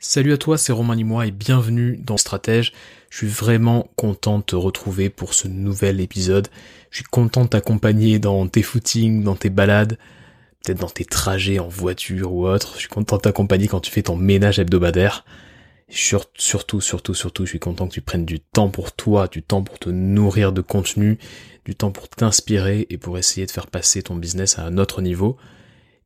Salut à toi, c'est Romain Limois et bienvenue dans Stratège. Je suis vraiment content de te retrouver pour ce nouvel épisode. Je suis content de t'accompagner dans tes footings, dans tes balades, peut-être dans tes trajets en voiture ou autre. Je suis content de t'accompagner quand tu fais ton ménage hebdomadaire. surtout, surtout, surtout, je suis content que tu prennes du temps pour toi, du temps pour te nourrir de contenu, du temps pour t'inspirer et pour essayer de faire passer ton business à un autre niveau.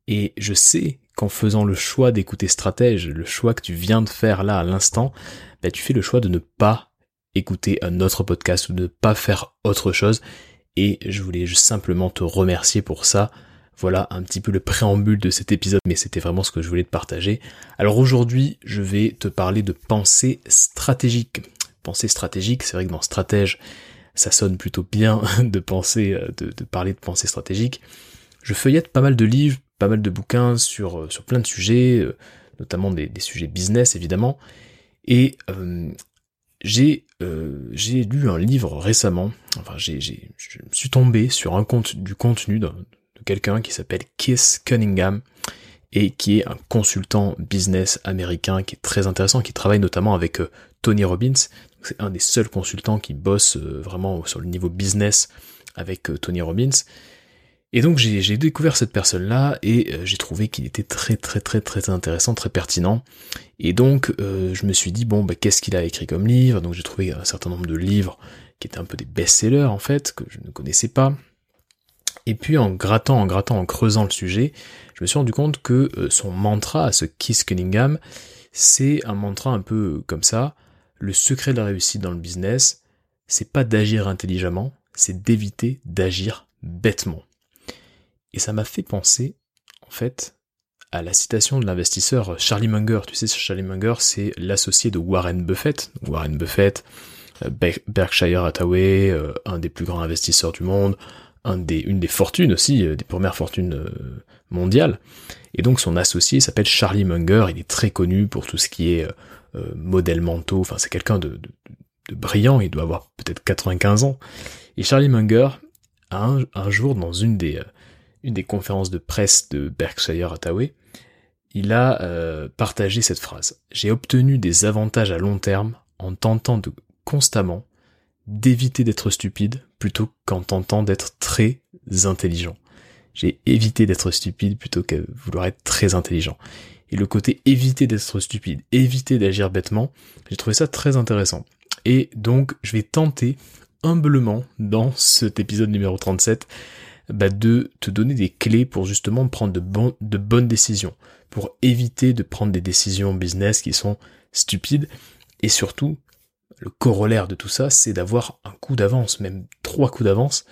Et je sais qu'en faisant le choix d'écouter stratège, le choix que tu viens de faire là à l'instant, bah, tu fais le choix de ne pas écouter un autre podcast ou de ne pas faire autre chose. Et je voulais simplement te remercier pour ça. Voilà un petit peu le préambule de cet épisode, mais c'était vraiment ce que je voulais te partager. Alors aujourd'hui, je vais te parler de pensée stratégique. Pensée stratégique, c'est vrai que dans stratège, ça sonne plutôt bien de penser, euh, de parler de pensée stratégique. Je feuillette pas mal de livres, pas mal de bouquins sur, euh, sur plein de sujets, euh, notamment des, sujets business évidemment. Et euh, j'ai lu un livre récemment, enfin je suis tombé sur un compte du contenu de, quelqu'un qui s'appelle Kiss Cunningham et qui est un consultant business américain qui est très intéressant, qui travaille notamment avec Tony Robbins. C'est un des seuls consultants qui bosse vraiment sur le niveau business avec Tony Robbins. Et donc j'ai découvert cette personne-là et euh, j'ai trouvé qu'il était très très très très intéressant, très pertinent. Et donc euh, je me suis dit bon bah qu'est-ce qu'il a écrit comme livre? Donc j'ai trouvé un certain nombre de livres qui étaient un peu des best-sellers en fait que je ne connaissais pas. Et puis en grattant, en grattant, en creusant le sujet, je me suis rendu compte que euh, son mantra à ce Kiss Cunningham, c'est un mantra un peu comme ça. Le secret de la réussite dans le business, c'est pas d'agir intelligemment, c'est d'éviter d'agir bêtement. Et ça m'a fait penser, en fait, à la citation de l'investisseur Charlie Munger. Tu sais, Charlie Munger, c'est l'associé de Warren Buffett. Warren Buffett, euh, Berkshire Hathaway, euh, un des plus grands investisseurs du monde, une des fortunes aussi, euh, des premières fortunes mondiales. Et donc son associé s'appelle Charlie Munger, il est très connu pour tout ce qui est modèle mentaux, enfin c'est quelqu'un de, brillant, il doit avoir peut-être 95 ans. Et Charlie Munger, un, un jour dans une des, une des conférences de presse de Berkshire Hathaway, il a euh, partagé cette phrase. J'ai obtenu des avantages à long terme en tentant constamment d'éviter d'être stupide plutôt qu'en tentant d'être très intelligent. J'ai évité d'être stupide plutôt que vouloir être très intelligent. Et le côté éviter d'être stupide, éviter d'agir bêtement, j'ai trouvé ça très intéressant. Et donc, je vais tenter humblement dans cet épisode numéro 37 bah, de te donner des clés pour justement prendre de, bonnes décisions, pour éviter de prendre des décisions business qui sont stupides, et surtout, le corollaire de tout ça, c'est d'avoir un coup d'avance, même trois coups d'avance,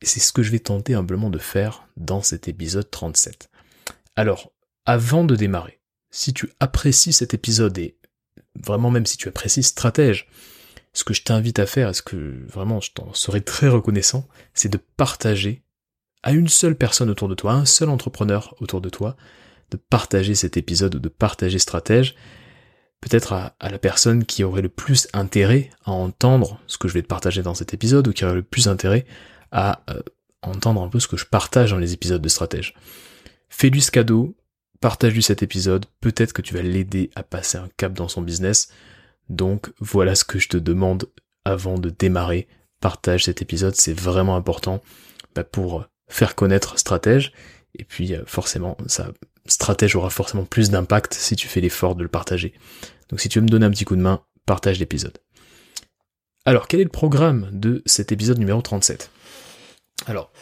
c'est ce que je vais tenter humblement de faire dans cet épisode 37. Alors, avant de démarrer, si tu apprécies cet épisode et vraiment même si tu apprécies stratège, ce que je t'invite à faire, et ce que vraiment je t'en serais très reconnaissant, c'est de partager à une seule personne autour de toi, à un seul entrepreneur autour de toi, de partager cet épisode ou de partager stratège, peut-être à, la personne qui aurait le plus intérêt à entendre ce que je vais te partager dans cet épisode ou qui aurait le plus intérêt à euh, entendre un peu ce que je partage dans les épisodes de stratège. Fais-lui ce cadeau, partage-lui cet épisode, peut-être que tu vas l'aider à passer un cap dans son business, donc voilà ce que je te demande avant de démarrer. Partage cet épisode, c'est vraiment important bah, pour faire connaître stratège. Et puis euh, forcément, ça, stratège aura forcément plus d'impact si tu fais l'effort de le partager. Donc si tu veux me donner un petit coup de main, partage l'épisode. Alors, quel est le programme de cet épisode numéro 37 Alors,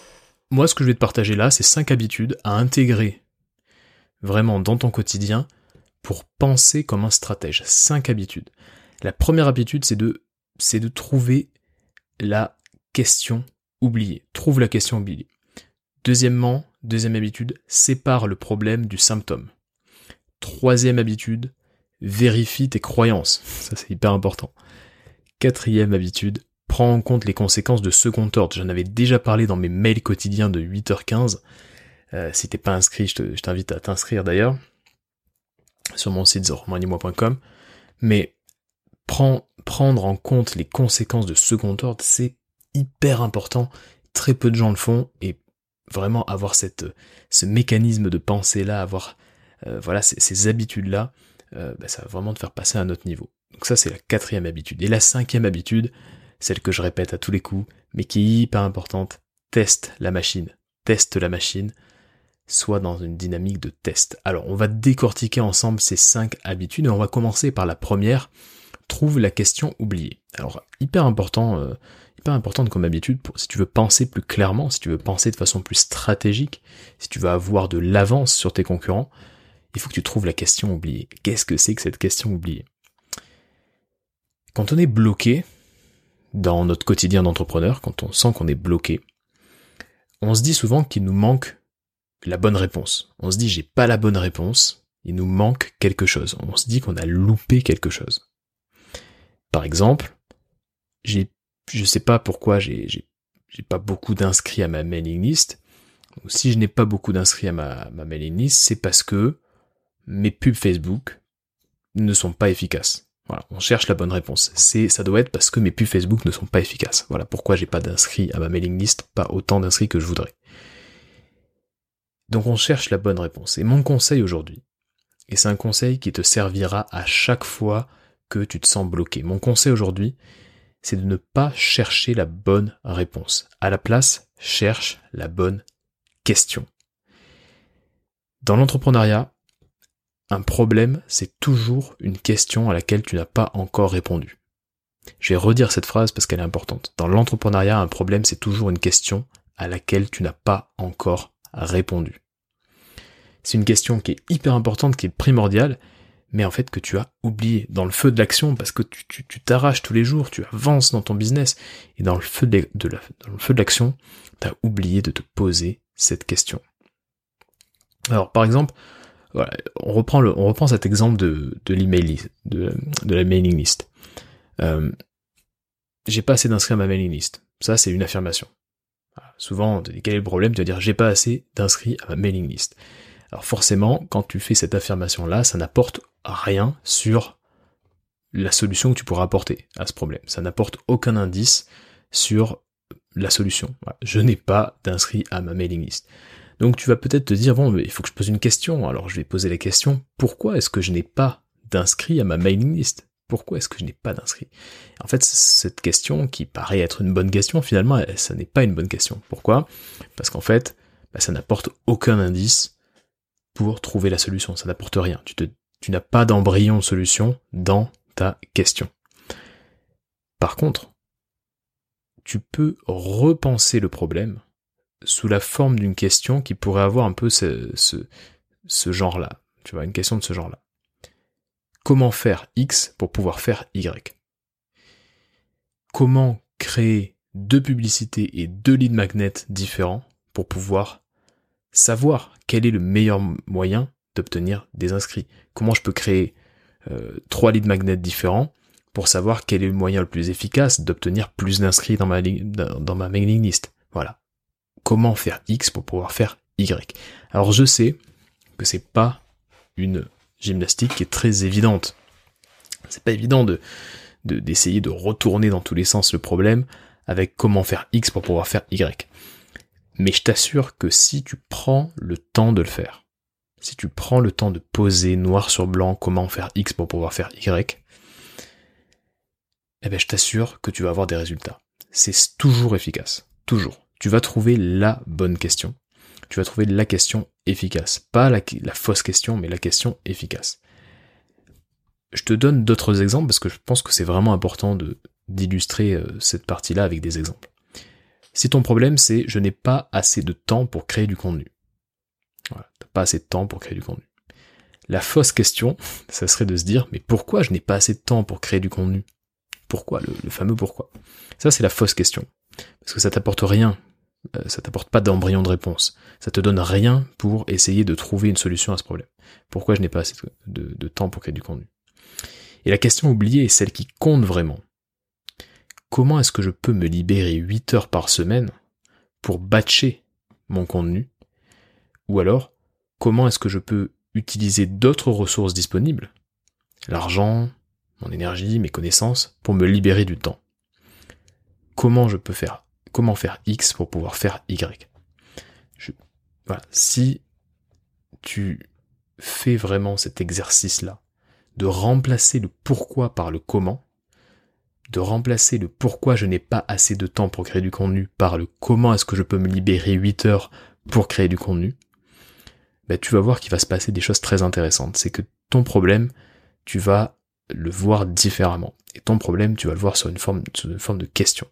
moi ce que je vais te partager là, c'est 5 habitudes à intégrer vraiment dans ton quotidien pour penser comme un stratège. 5 habitudes. La première habitude, c'est de, c'est de trouver la question oubliée. Trouve la question oubliée. Deuxièmement, deuxième habitude, sépare le problème du symptôme. Troisième habitude, vérifie tes croyances. Ça c'est hyper important. Quatrième habitude, prends en compte les conséquences de second ordre. J'en avais déjà parlé dans mes mails quotidiens de 8h15. Euh, si t'es pas inscrit, je t'invite à t'inscrire d'ailleurs sur mon site zormanimois.com. Mais prendre en compte les conséquences de second ordre, c'est hyper important. Très peu de gens le font et vraiment avoir cette, ce mécanisme de pensée là, avoir euh, voilà ces, habitudes là, euh, bah, ça va vraiment te faire passer à un autre niveau. Donc ça, c'est la quatrième habitude. Et la cinquième habitude, celle que je répète à tous les coups, mais qui est hyper importante, teste la machine. Teste la machine, soit dans une dynamique de test. Alors, on va décortiquer ensemble ces cinq habitudes et on va commencer par la première, trouve la question oubliée. Alors, hyper important, euh, hyper importante comme habitude, pour, si tu veux penser plus clairement, si tu veux penser de façon plus stratégique, si tu veux avoir de l'avance sur tes concurrents, il faut que tu trouves la question oubliée. Qu'est-ce que c'est que cette question oubliée? Quand on est bloqué dans notre quotidien d'entrepreneur, quand on sent qu'on est bloqué, on se dit souvent qu'il nous manque la bonne réponse. On se dit j'ai pas la bonne réponse, il nous manque quelque chose. On se dit qu'on a loupé quelque chose. Par exemple, j'ai, je sais pas pourquoi j'ai, j'ai, pas beaucoup d'inscrits à ma mailing list. si je n'ai pas beaucoup d'inscrits à ma, ma mailing list, c'est parce que mes pubs Facebook ne sont pas efficaces. On cherche la bonne réponse. C'est, ça doit être parce que mes pubs Facebook ne sont pas efficaces. Voilà pourquoi j'ai pas d'inscrits à ma mailing list, pas autant d'inscrits que je voudrais. Donc on cherche la bonne réponse. Et mon conseil aujourd'hui, et c'est un conseil qui te servira à chaque fois que tu te sens bloqué. Mon conseil aujourd'hui, c'est de ne pas chercher la bonne réponse. À la place, cherche la bonne question. Dans l'entrepreneuriat, un problème, c'est toujours une question à laquelle tu n'as pas encore répondu. Je vais redire cette phrase parce qu'elle est importante. Dans l'entrepreneuriat, un problème, c'est toujours une question à laquelle tu n'as pas encore répondu. C'est une question qui est hyper importante, qui est primordiale, mais en fait que tu as oublié dans le feu de l'action parce que tu t'arraches tous les jours, tu avances dans ton business et dans le feu de, dans le feu de l'action, tu as oublié de te poser cette question. Alors par exemple, on reprend cet exemple de, de de, de la mailing list. Euh, j'ai pas assez d'inscrits à ma mailing list. Ça, c'est une affirmation. Souvent, quel est le problème? Tu vas dire j'ai pas assez d'inscrits à ma mailing list. Alors forcément, quand tu fais cette affirmation-là, ça n'apporte rien sur la solution que tu pourras apporter à ce problème. Ça n'apporte aucun indice sur la solution. Je n'ai pas d'inscrits à ma mailing list. Donc tu vas peut-être te dire, bon, il faut que je pose une question. Alors je vais poser la question, pourquoi est-ce que je n'ai pas d'inscrits à ma mailing list? Pourquoi est-ce que je n'ai pas d'inscrits En fait, cette question, qui paraît être une bonne question, finalement, ça n'est pas une bonne question. Pourquoi? Parce qu'en fait, bah, ça n'apporte aucun indice pour trouver la solution. Ça n'apporte rien. Tu, n'as pas d'embryon de solution dans ta question. Par contre, tu peux repenser le problème sous la forme d'une question qui pourrait avoir un peu ce, genre-là. Tu vois, une question de ce genre-là. Comment faire X pour pouvoir faire Y? Comment créer deux publicités et deux leads magnets différents pour pouvoir savoir quel est le meilleur moyen d'obtenir des inscrits? Comment je peux créer euh, trois leads magnets différents pour savoir quel est le moyen le plus efficace d'obtenir plus d'inscrits dans ma, dans ma mailing list? Voilà. Comment faire X pour pouvoir faire Y? Alors je sais que c'est pas une gymnastique qui est très évidente. C'est pas évident de d'essayer de, retourner dans tous les sens le problème avec comment faire X pour pouvoir faire Y. Mais je t'assure que si tu prends le temps de le faire, si tu prends le temps de poser noir sur blanc comment faire X pour pouvoir faire Y, eh ben je t'assure que tu vas avoir des résultats. C'est toujours efficace. Toujours tu vas trouver la bonne question. Tu vas trouver la question efficace. Pas la, fausse question, mais la question efficace. Je te donne d'autres exemples parce que je pense que c'est vraiment important d'illustrer euh, cette partie-là avec des exemples. Si ton problème c'est je n'ai pas assez de temps pour créer du contenu. Voilà, pas assez de temps pour créer du contenu. La fausse question, ça serait de se dire mais pourquoi je n'ai pas assez de temps pour créer du contenu? Pourquoi? Le, le fameux pourquoi? Ça c'est la fausse question. Parce que ça t'apporte rien ça t'apporte pas d'embryon de réponse. Ça te donne rien pour essayer de trouver une solution à ce problème. Pourquoi je n'ai pas assez de, temps pour créer du contenu? Et la question oubliée est celle qui compte vraiment. Comment est-ce que je peux me libérer 8 heures par semaine pour batcher mon contenu? Ou alors, comment est-ce que je peux utiliser d'autres ressources disponibles, l'argent, mon énergie, mes connaissances, pour me libérer du temps Comment je peux faire comment faire X pour pouvoir faire Y. Si tu fais vraiment cet exercice-là de remplacer le pourquoi par le comment, de remplacer le pourquoi je n'ai pas assez de temps pour créer du contenu par le comment est-ce que je peux me libérer 8 heures pour créer du contenu, ben, tu vas voir qu'il va se passer des choses très intéressantes. C'est que ton problème, tu vas le voir différemment. Et ton problème, tu vas le voir sur une forme, sur une forme de question.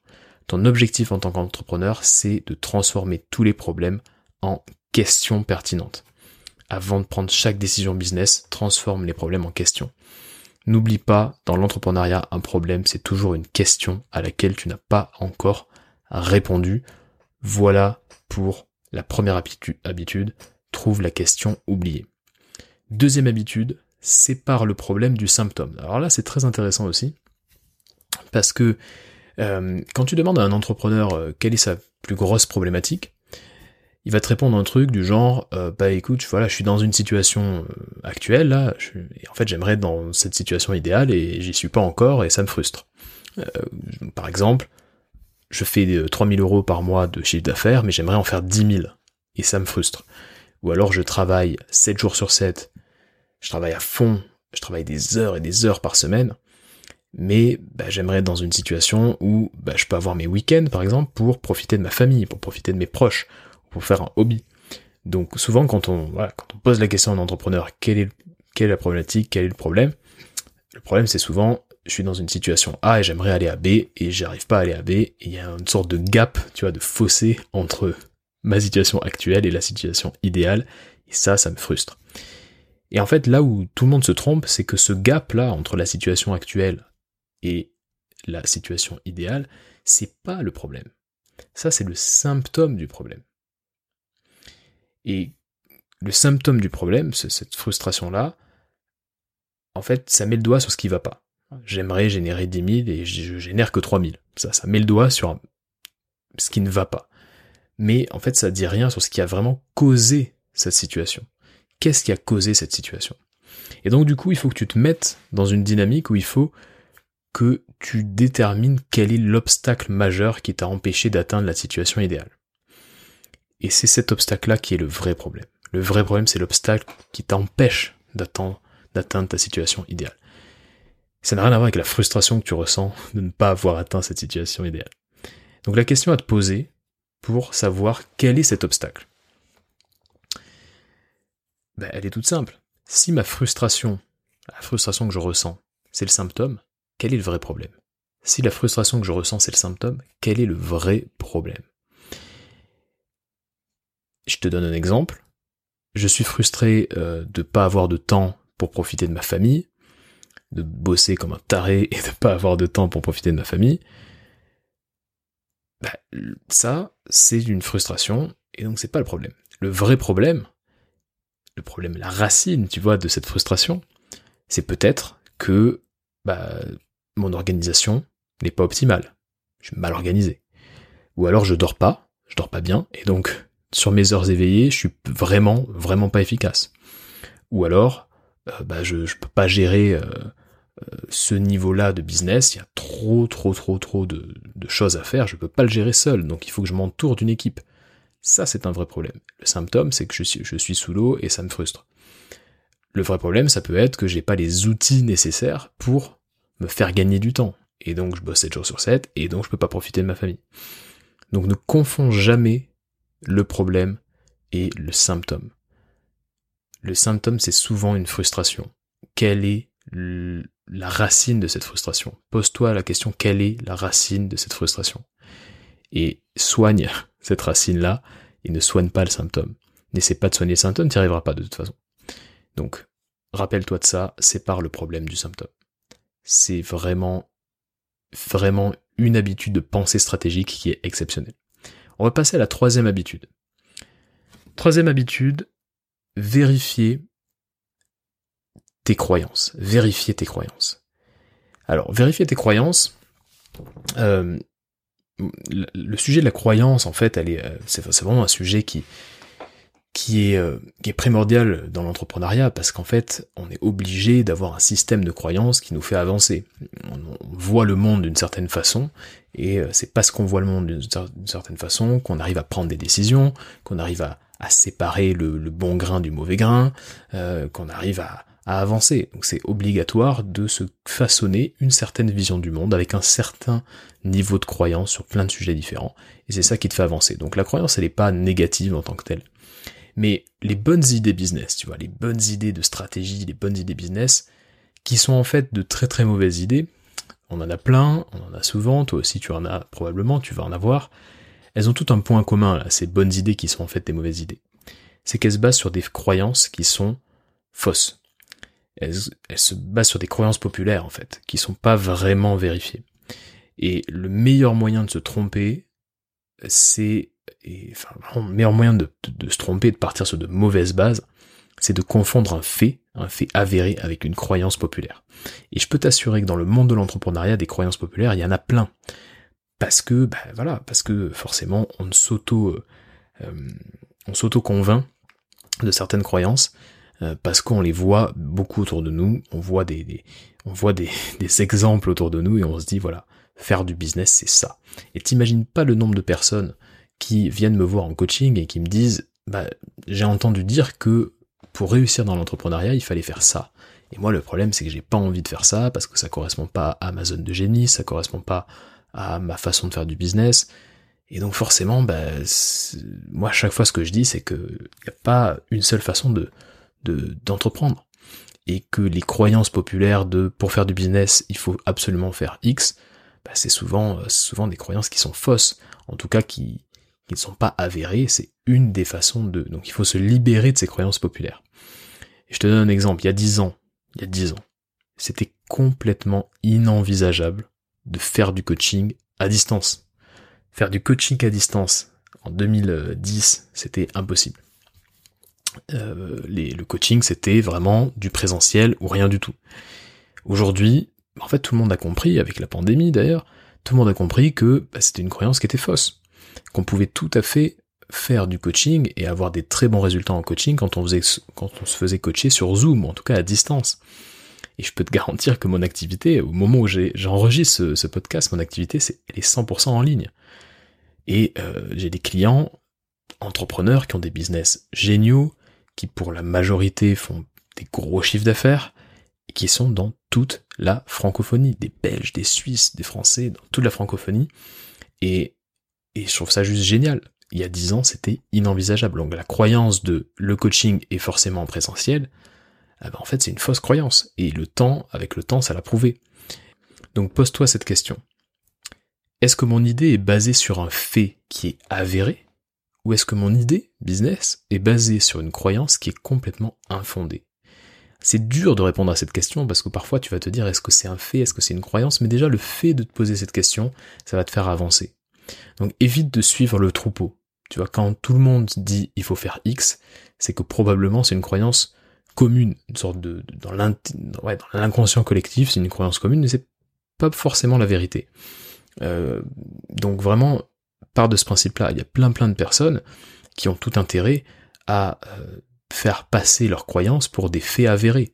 Ton objectif en tant qu'entrepreneur, c'est de transformer tous les problèmes en questions pertinentes. Avant de prendre chaque décision business, transforme les problèmes en questions. N'oublie pas, dans l'entrepreneuriat, un problème, c'est toujours une question à laquelle tu n'as pas encore répondu. Voilà pour la première habitude, trouve la question oubliée. Deuxième habitude, sépare le problème du symptôme. Alors là, c'est très intéressant aussi, parce que euh, quand tu demandes à un entrepreneur euh, quelle est sa plus grosse problématique, il va te répondre un truc du genre euh, bah écoute voilà je suis dans une situation actuelle là et en fait j'aimerais être dans cette situation idéale et j'y suis pas encore et ça me frustre. Par exemple je fais 3000 euros par mois de chiffre d'affaires mais j'aimerais en faire 10 000 et ça me frustre. Ou alors je travaille 7 jours sur 7 je travaille à fond je travaille des heures et des heures par semaine mais bah, j'aimerais être dans une situation où bah, je peux avoir mes week-ends par exemple pour profiter de ma famille, pour profiter de mes proches, pour faire un hobby. Donc souvent quand on, on pose la question à un entrepreneur, quelle est, la problématique, quel est le problème Le problème c'est souvent, je suis dans une situation A et j'aimerais aller à B et j'arrive pas à aller à B, il y a une sorte de gap, tu vois, de fossé entre ma situation actuelle et la situation idéale, et ça, ça me frustre. Et en fait, là où tout le monde se trompe, c'est que ce gap-là entre la situation actuelle et la situation idéale, c'est pas le problème. Ça, c'est le symptôme du problème. Et le symptôme du problème, cette frustration-là, en fait, ça met le doigt sur ce qui va pas. J'aimerais générer 10 000 et je génère que 3 000. Ça, ça met le doigt sur ce qui ne va pas. Mais en fait, ça dit rien sur ce qui a vraiment causé cette situation. Qu'est-ce qui a causé cette situation? Et donc, du coup, il faut que tu te mettes dans une dynamique où il faut que tu détermines quel est l'obstacle majeur qui t'a empêché d'atteindre la situation idéale. Et c'est cet obstacle-là qui est le vrai problème. Le vrai problème, c'est l'obstacle qui t'empêche d'atteindre, ta situation idéale. Ça n'a rien à voir avec la frustration que tu ressens de ne pas avoir atteint cette situation idéale. Donc la question à te poser pour savoir quel est cet obstacle. Ben, elle est toute simple. Si ma frustration, la frustration que je ressens, c'est le symptôme, quel est le vrai problème? Si la frustration que je ressens c'est le symptôme, quel est le vrai problème? Je te donne un exemple. Je suis frustré euh, de ne pas avoir de temps pour profiter de ma famille, de bosser comme un taré et de ne pas avoir de temps pour profiter de ma famille. Bah, ça, c'est une frustration, et donc c'est pas le problème. Le vrai problème, le problème, la racine, tu vois, de cette frustration, c'est peut-être que bah, mon organisation n'est pas optimale. Je suis mal organisé. Ou alors je dors pas, je dors pas bien, et donc sur mes heures éveillées, je suis vraiment, vraiment pas efficace. Ou alors, euh, bah, je, je peux pas gérer euh, euh, ce niveau-là de business, il y a trop, trop, trop, trop de, choses à faire, je peux pas le gérer seul, donc il faut que je m'entoure d'une équipe. Ça, c'est un vrai problème. Le symptôme, c'est que je suis, je suis sous l'eau et ça me frustre. Le vrai problème, ça peut être que j'ai pas les outils nécessaires pour me faire gagner du temps. Et donc je bosse 7 jours sur 7, et donc je peux pas profiter de ma famille. Donc ne confonds jamais le problème et le symptôme. Le symptôme, c'est souvent une frustration. Quelle est la racine de cette frustration? Pose-toi la question, quelle est la racine de cette frustration? Et soigne cette racine-là, et ne soigne pas le symptôme. N'essaie pas de soigner le symptôme, tu n'y arriveras pas de toute façon. Donc, rappelle-toi de ça, sépare le problème du symptôme c'est vraiment, vraiment une habitude de pensée stratégique qui est exceptionnelle. On va passer à la troisième habitude. Troisième habitude, vérifier tes croyances. Vérifier tes croyances. Alors, vérifier tes croyances, euh, le sujet de la croyance, en fait, euh, c'est vraiment un sujet qui, qui est, euh, qui primordial dans l'entrepreneuriat parce qu'en fait, on est obligé d'avoir un système de croyances qui nous fait avancer. On, voit le monde d'une certaine façon et euh, c'est parce qu'on voit le monde d'une certaine façon qu'on arrive à prendre des décisions, qu'on arrive à, séparer le, bon grain du mauvais grain, euh, qu'on arrive à, à avancer. Donc c'est obligatoire de se façonner une certaine vision du monde avec un certain niveau de croyance sur plein de sujets différents. Et c'est ça qui te fait avancer. Donc la croyance, elle n'est pas négative en tant que telle. Mais les bonnes idées business, tu vois, les bonnes idées de stratégie, les bonnes idées business, qui sont en fait de très très mauvaises idées, on en a plein, on en a souvent, toi aussi tu en as probablement, tu vas en avoir, elles ont tout un point commun, là, ces bonnes idées qui sont en fait des mauvaises idées. C'est qu'elles se basent sur des croyances qui sont fausses. Elles, se basent sur des croyances populaires, en fait, qui sont pas vraiment vérifiées. Et le meilleur moyen de se tromper, c'est, enfin, le meilleur moyen de, se tromper, de partir sur de mauvaises bases, c'est de confondre un fait, un fait avéré avec une croyance populaire. Et je peux t'assurer que dans le monde de l'entrepreneuriat, des croyances populaires, il y en a plein parce que bah, voilà, parce que forcément on s'auto euh, euh, on s'auto convainc de certaines croyances euh, parce qu'on les voit beaucoup autour de nous, on voit des, on voit des, exemples autour de nous et on se dit voilà, faire du business c'est ça. Et t'imagines pas le nombre de personnes qui viennent me voir en coaching et qui me disent bah j'ai entendu dire que pour réussir dans l'entrepreneuriat, il fallait faire ça. Et moi le problème c'est que j'ai pas envie de faire ça parce que ça correspond pas à ma zone de génie, ça correspond pas à ma façon de faire du business. Et donc forcément, bah, moi chaque fois ce que je dis, c'est que n'y a pas une seule façon de d'entreprendre. et que les croyances populaires de pour faire du business, il faut absolument faire X, bah, c'est souvent souvent des croyances qui sont fausses, en tout cas qui, qui ne sont pas avérées, c'est une des façons de... Donc il faut se libérer de ces croyances populaires. Et je te donne un exemple, il y a dix ans, il y a dix ans, c'était complètement inenvisageable de faire du coaching à distance. Faire du coaching à distance en 2010, c'était impossible. Euh, le coaching, c'était vraiment du présentiel ou rien du tout. Aujourd'hui, en fait, tout le monde a compris, avec la pandémie d'ailleurs, tout le monde a compris que bah, c'était une croyance qui était fausse. Qu'on pouvait tout à fait faire du coaching et avoir des très bons résultats en coaching quand on, faisait, quand on se faisait coacher sur Zoom, en tout cas à distance. Et je peux te garantir que mon activité, au moment où j'enregistre ce, podcast, mon activité, c'est, elle est 100% en ligne. Et euh, j'ai des clients entrepreneurs qui ont des business géniaux, qui pour la majorité font des gros chiffres d'affaires, et qui sont dans toute la francophonie, des Belges, des Suisses, des Français, dans toute la francophonie. Et, et je trouve ça juste génial. Il y a dix ans, c'était inenvisageable. Donc la croyance de le coaching est forcément présentiel, ah ben, en fait c'est une fausse croyance. Et le temps, avec le temps, ça l'a prouvé. Donc pose-toi cette question. Est-ce que mon idée est basée sur un fait qui est avéré Ou est-ce que mon idée, business, est basée sur une croyance qui est complètement infondée? C'est dur de répondre à cette question parce que parfois tu vas te dire est-ce que c'est un fait, est-ce que c'est une croyance, mais déjà le fait de te poser cette question, ça va te faire avancer. Donc évite de suivre le troupeau. Tu vois, quand tout le monde dit il faut faire X, c'est que probablement c'est une croyance commune, une sorte de, dans l'inconscient collectif, c'est une croyance commune, mais c'est pas forcément la vérité. Euh, donc vraiment, part de ce principe-là, il y a plein plein de personnes qui ont tout intérêt à euh, faire passer leurs croyances pour des faits avérés.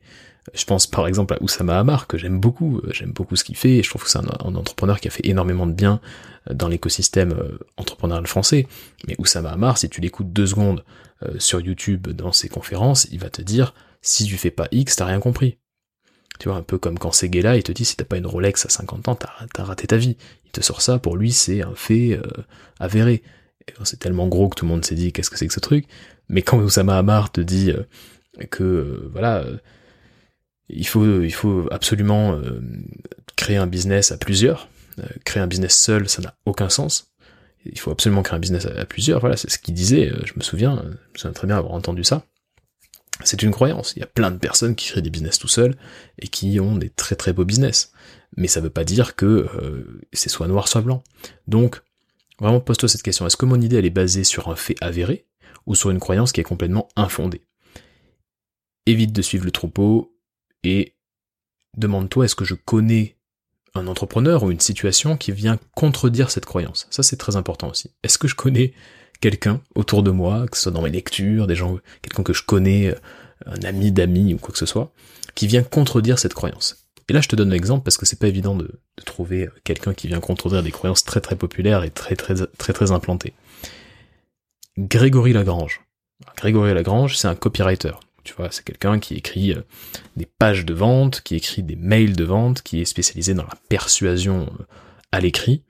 Je pense par exemple à Oussama Hamar, que j'aime beaucoup, j'aime beaucoup ce qu'il fait, et je trouve que c'est un, entrepreneur qui a fait énormément de bien dans l'écosystème euh, entrepreneurial français. Mais Oussama Hamar, si tu l'écoutes deux secondes sur YouTube dans ses conférences, il va te dire si tu fais pas X, t'as rien compris. Tu vois, un peu comme quand Seguela, il te dit si t'as pas une Rolex à 50 ans, t'as raté ta vie. Il te sort ça, pour lui, c'est un fait euh, avéré. C'est tellement gros que tout le monde s'est dit qu'est-ce que c'est que ce truc? Mais quand Oussama Hamar te dit euh, que euh, voilà, il faut absolument créer un business à plusieurs. créer un business seul, ça n'a aucun sens. Il faut absolument créer un business à, plusieurs. Voilà, c'est ce qu'il disait. Je me souviens, je me souviens très bien avoir entendu ça. C'est une croyance. Il y a plein de personnes qui créent des business tout seuls et qui ont des très très beaux business. Mais ça veut pas dire que euh, c'est soit noir soit blanc. Donc, vraiment pose-toi cette question. Est-ce que mon idée elle est basée sur un fait avéré ou sur une croyance qui est complètement infondée? Évite de suivre le troupeau et demande-toi est-ce que je connais un entrepreneur ou une situation qui vient contredire cette croyance? Ça c'est très important aussi. Est-ce que je connais quelqu'un autour de moi, que ce soit dans mes lectures, des gens, quelqu'un que je connais, euh, un ami d'amis ou quoi que ce soit, qui vient contredire cette croyance? Et là, je te donne l'exemple parce que c'est pas évident de, trouver quelqu'un qui vient contredire des croyances très très populaires et très très très très implantées. Grégory Lagrange. Grégory Lagrange, c'est un copywriter. Tu vois, c'est quelqu'un qui écrit euh, des pages de vente, qui écrit des mails de vente, qui est spécialisé dans la persuasion euh, à l'écrit.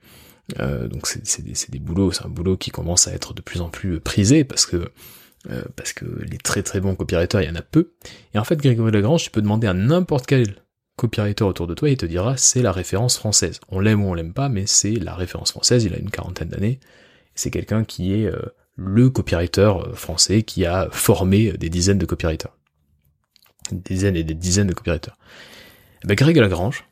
Euh, donc c'est des, boulots, c'est un boulot qui commence à être de plus en plus prisé parce que parce que les très très bons copywriters, il y en a peu. Et en fait, Grégory Lagrange, tu peux demander à n'importe quel copywriter autour de toi, il te dira c'est la référence française. On l'aime ou on l'aime pas, mais c'est la référence française. Il a une quarantaine d'années. C'est quelqu'un qui est le copywriter français qui a formé des dizaines de copywriters. Des dizaines et des dizaines de copywriters. Eh ben Greg Lagrange,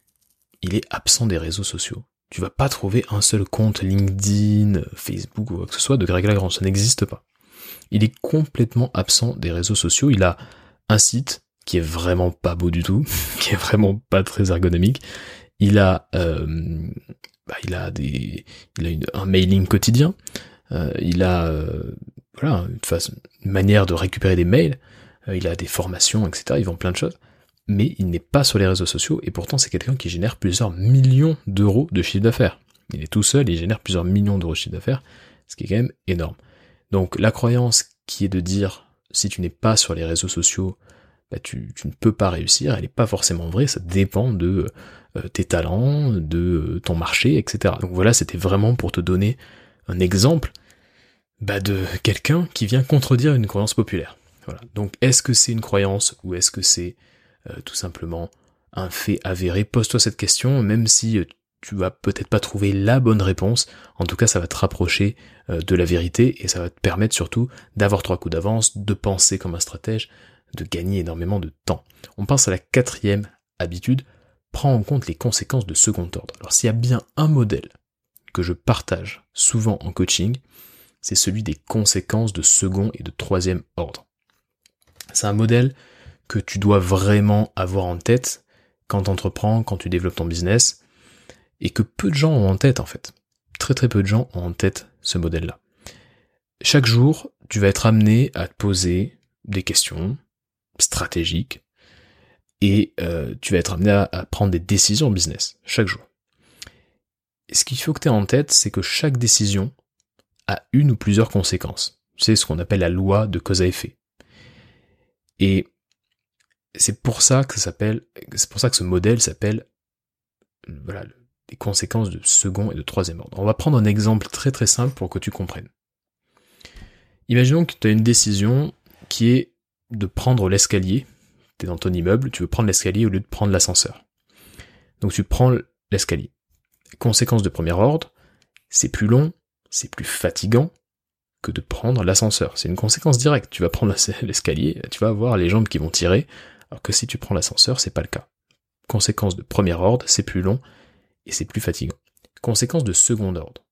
il est absent des réseaux sociaux. Tu vas pas trouver un seul compte LinkedIn, Facebook ou quoi que ce soit de Greg Lagrange, ça n'existe pas. Il est complètement absent des réseaux sociaux, il a un site qui est vraiment pas beau du tout, qui est vraiment pas très ergonomique. Il a, euh, bah, il a des, il a un mailing quotidien. Euh, il a euh, une, façon, manière de récupérer des mails, euh, il a des formations, etc. Ils vend plein de choses, mais il n'est pas sur les réseaux sociaux et pourtant c'est quelqu'un qui génère plusieurs millions d'euros de chiffre d'affaires. Il est tout seul, il génère plusieurs millions d'euros de chiffre d'affaires, ce qui est quand même énorme. Donc la croyance qui est de dire si tu n'es pas sur les réseaux sociaux, bah, tu, tu, ne peux pas réussir, elle n'est pas forcément vraie, ça dépend de tes talents, de ton marché, etc. Donc voilà, c'était vraiment pour te donner un exemple bah de quelqu'un qui vient contredire une croyance populaire. Voilà. Donc est-ce que c'est une croyance ou est-ce que c'est euh, tout simplement un fait avéré? Pose-toi cette question, même si euh, tu vas peut-être pas trouver la bonne réponse. En tout cas, ça va te rapprocher euh, de la vérité et ça va te permettre surtout d'avoir trois coups d'avance, de penser comme un stratège, de gagner énormément de temps. On pense à la quatrième habitude, prends en compte les conséquences de second ordre. Alors s'il y a bien un modèle que je partage souvent en coaching, c'est celui des conséquences de second et de troisième ordre. C'est un modèle que tu dois vraiment avoir en tête quand tu entreprends, quand tu développes ton business, et que peu de gens ont en tête en fait. Très très peu de gens ont en tête ce modèle-là. Chaque jour, tu vas être amené à te poser des questions stratégiques et euh, tu vas être amené à, prendre des décisions business chaque jour. Ce qu'il faut que tu aies en tête, c'est que chaque décision une ou plusieurs conséquences. C'est ce qu'on appelle la loi de cause à effet. Et c'est pour ça que ça s'appelle, c'est pour ça que ce modèle s'appelle, voilà, les conséquences de second et de troisième ordre. On va prendre un exemple très très simple pour que tu comprennes. Imaginons que tu as une décision qui est de prendre l'escalier. Tu es dans ton immeuble, tu veux prendre l'escalier au lieu de prendre l'ascenseur. Donc tu prends l'escalier. Conséquence de premier ordre, c'est plus long, c'est plus fatigant que de prendre l'ascenseur. C'est une conséquence directe. Tu vas prendre l'escalier, tu vas avoir les jambes qui vont tirer, alors que si tu prends l'ascenseur, c'est pas le cas. Conséquence de premier ordre, c'est plus long et c'est plus fatigant. Conséquence de second ordre.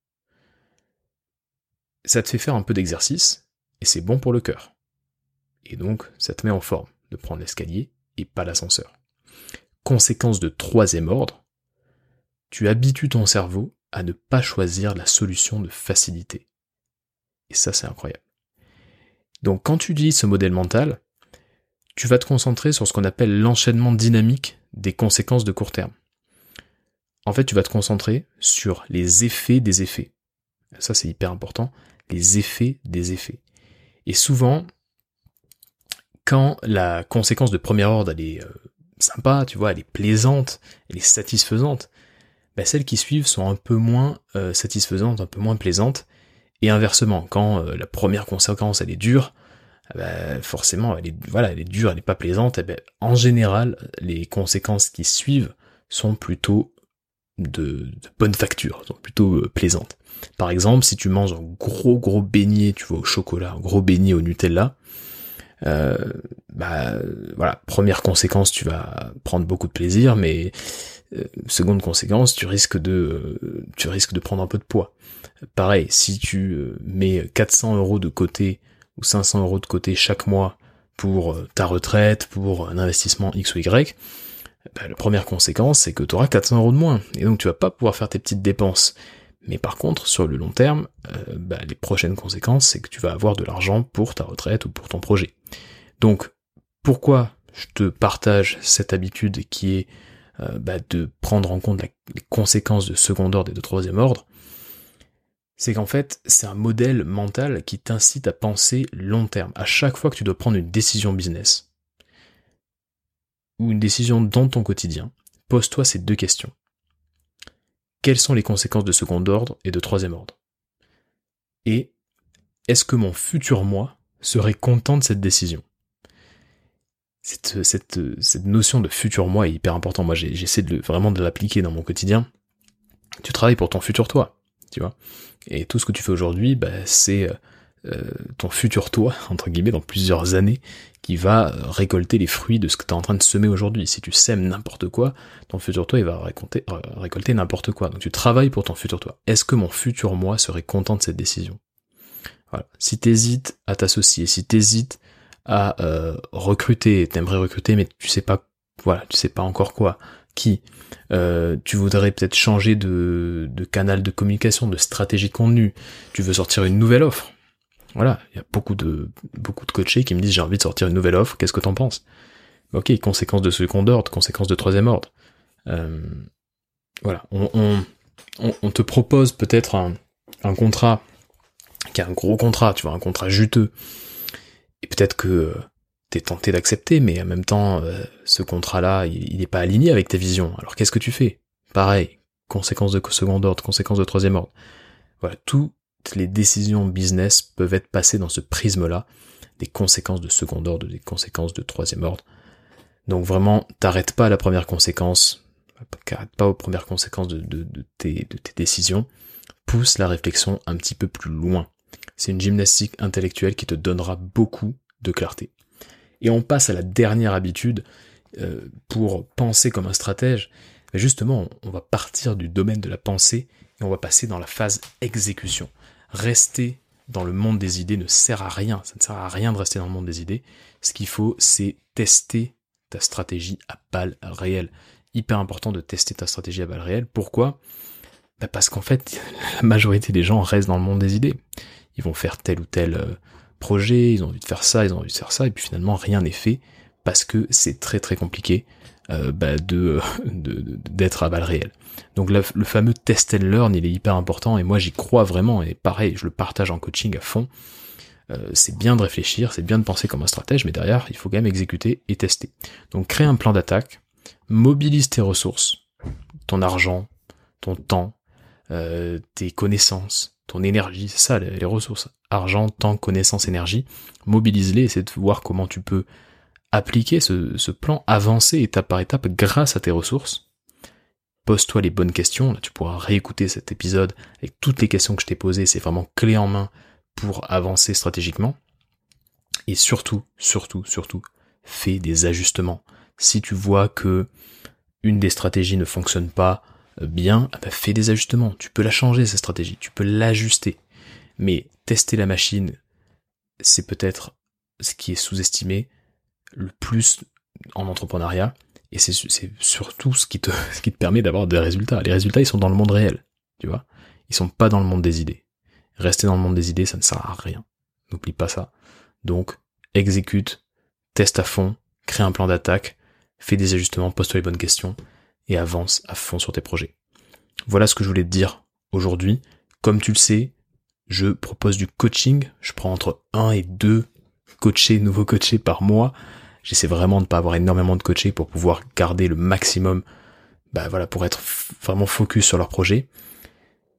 Ça te fait faire un peu d'exercice et c'est bon pour le cœur. Et donc, ça te met en forme de prendre l'escalier et pas l'ascenseur. Conséquence de troisième ordre, tu habitues ton cerveau à ne pas choisir la solution de facilité. Et ça, c'est incroyable. Donc quand tu utilises ce modèle mental, tu vas te concentrer sur ce qu'on appelle l'enchaînement dynamique des conséquences de court terme. En fait, tu vas te concentrer sur les effets des effets. Ça, c'est hyper important. Les effets des effets. Et souvent, quand la conséquence de premier ordre, elle est euh, sympa, tu vois, elle est plaisante, elle est satisfaisante, bah, celles qui suivent sont un peu moins euh, satisfaisantes, un peu moins plaisantes. Et inversement, quand euh, la première conséquence elle est dure, ah bah, forcément elle est voilà, elle est dure, elle n'est pas plaisante. Et ben, en général, les conséquences qui suivent sont plutôt de, de bonne facture, sont plutôt euh, plaisantes. Par exemple, si tu manges un gros gros beignet, tu vois, au chocolat, un gros beignet au Nutella, euh, bah voilà, première conséquence, tu vas prendre beaucoup de plaisir, mais euh, seconde conséquence, tu risques de, euh, tu risques de prendre un peu de poids. Pareil, si tu euh, mets 400 euros de côté ou 500 euros de côté chaque mois pour ta retraite, pour un investissement X ou Y, bah, la première conséquence, c'est que tu auras 400 euros de moins. Et donc tu vas pas pouvoir faire tes petites dépenses. Mais par contre, sur le long terme, bah, les prochaines conséquences, c'est que tu vas avoir de l'argent pour ta retraite ou pour ton projet. Donc, pourquoi je te partage cette habitude qui est euh, bah, de prendre en compte les conséquences de second ordre et de troisième ordre, c'est qu'en fait, c'est un modèle mental qui t'incite à penser long terme. À chaque fois que tu dois prendre une décision business, ou une décision dans ton quotidien, pose-toi ces deux questions. Quelles sont les conséquences de second ordre et de troisième ordre? Et est-ce que mon futur moi serait content de cette décision? Cette, cette, notion de futur moi est hyper importante. Moi, j'essaie vraiment de l'appliquer dans mon quotidien. Tu travailles pour ton futur toi, tu vois. Et tout ce que tu fais aujourd'hui, bah, c'est euh, ton futur toi, entre guillemets, dans plusieurs années, qui va récolter les fruits de ce que tu es en train de semer aujourd'hui. Si tu sèmes n'importe quoi, ton futur toi, il va récolter, euh, récolter n'importe quoi. Donc tu travailles pour ton futur toi. Est-ce que mon futur moi serait content de cette décision? Voilà. Si t'hésites à t'associer, si t'hésites à euh, recruter, t'aimerais recruter, mais tu sais pas, voilà, tu sais pas encore quoi, qui, euh, tu voudrais peut-être changer de, de canal de communication, de stratégie de contenu, tu veux sortir une nouvelle offre, voilà, il y a beaucoup de beaucoup de coachés qui me disent j'ai envie de sortir une nouvelle offre, qu'est-ce que t'en penses? Ok, conséquences de second ordre, conséquences de troisième ordre. Euh, voilà, on, on, te propose peut-être un, contrat qui est un gros contrat, tu vois, un contrat juteux. Et peut-être que euh, t'es tenté d'accepter, mais en même temps, euh, ce contrat-là, il n'est pas aligné avec ta vision. Alors qu'est-ce que tu fais? Pareil, conséquences de second ordre, conséquences de troisième ordre. Voilà, tout les décisions business peuvent être passées dans ce prisme-là, des conséquences de second ordre, des conséquences de troisième ordre. Donc vraiment, t'arrêtes pas à la première conséquence, t'arrêtes pas aux premières conséquences de, tes, décisions, pousse la réflexion un petit peu plus loin. C'est une gymnastique intellectuelle qui te donnera beaucoup de clarté. Et on passe à la dernière habitude euh, pour penser comme un stratège. Justement, on va partir du domaine de la pensée et on va passer dans la phase exécution rester dans le monde des idées ne sert à rien. Ça ne sert à rien de rester dans le monde des idées. Ce qu'il faut, c'est tester ta stratégie à balles réelles. Hyper important de tester ta stratégie à balles réelles. Pourquoi? Bah Parce qu'en fait, la majorité des gens restent dans le monde des idées. Ils vont faire tel ou tel euh, projet, ils ont envie de faire ça, ils ont envie de faire ça, et puis finalement rien n'est fait parce que c'est très très compliqué euh, bah, de d'être à balles réelles. Donc le, fameux test and learn, il est hyper important et moi j'y crois vraiment et pareil, je le partage en coaching à fond. Euh, c'est bien de réfléchir, c'est bien de penser comme un stratège, mais derrière, il faut quand même exécuter et tester. Donc crée un plan d'attaque, mobilise tes ressources, ton argent, ton temps, euh, tes connaissances, ton énergie, c'est ça les, ressources. Argent, temps, connaissances, énergie, mobilise-les, essaie de voir comment tu peux appliquer ce, plan, avancer étape par étape grâce à tes ressources pose-toi les bonnes questions. Là, tu pourras réécouter cet épisode avec toutes les questions que je t'ai posées. C'est vraiment clé en main pour avancer stratégiquement. Et surtout, surtout, surtout, fais des ajustements. Si tu vois que une des stratégies ne fonctionne pas euh, bien, ah bah, fais des ajustements. Tu peux la changer, cette stratégie. Tu peux l'ajuster. Mais tester la machine, c'est peut-être ce qui est sous-estimé le plus en entrepreneuriat. Et c'est surtout ce qui te, permet d'avoir des résultats. Les résultats, ils sont dans le monde réel, tu vois. Ils sont pas dans le monde des idées. Rester dans le monde des idées, ça ne sert à rien. N'oublie pas ça. Donc, exécute, teste à fond, crée un plan d'attaque, fais des ajustements, pose-toi les bonnes questions et avance à fond sur tes projets. Voilà ce que je voulais te dire aujourd'hui. Comme tu le sais, je propose du coaching. Je prends entre un et deux coachés, nouveaux coachés par mois J'essaie vraiment de pas avoir énormément de coaching pour pouvoir garder le maximum, bah voilà, pour être vraiment focus sur leur projet.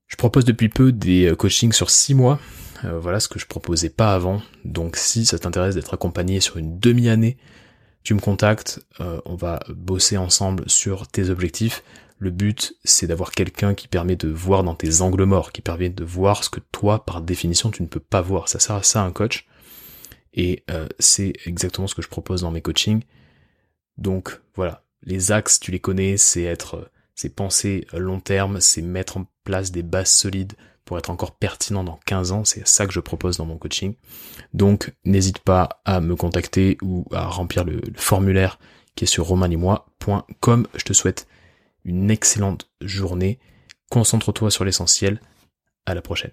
Je propose depuis peu des euh, coachings sur six mois. Euh, voilà ce que je proposais pas avant. Donc si ça t'intéresse d'être accompagné sur une demi-année, tu me contactes, euh, on va bosser ensemble sur tes objectifs. Le but, c'est d'avoir quelqu'un qui permet de voir dans tes angles morts, qui permet de voir ce que toi, par définition, tu ne peux pas voir. Ça sert à ça un coach. Et euh, c'est exactement ce que je propose dans mes coachings. Donc voilà, les axes, tu les connais, c'est être, c'est penser long terme, c'est mettre en place des bases solides pour être encore pertinent dans 15 ans. C'est ça que je propose dans mon coaching. Donc n'hésite pas à me contacter ou à remplir le, formulaire qui est sur romanimoi.com. Je te souhaite une excellente journée. Concentre-toi sur l'essentiel. À la prochaine.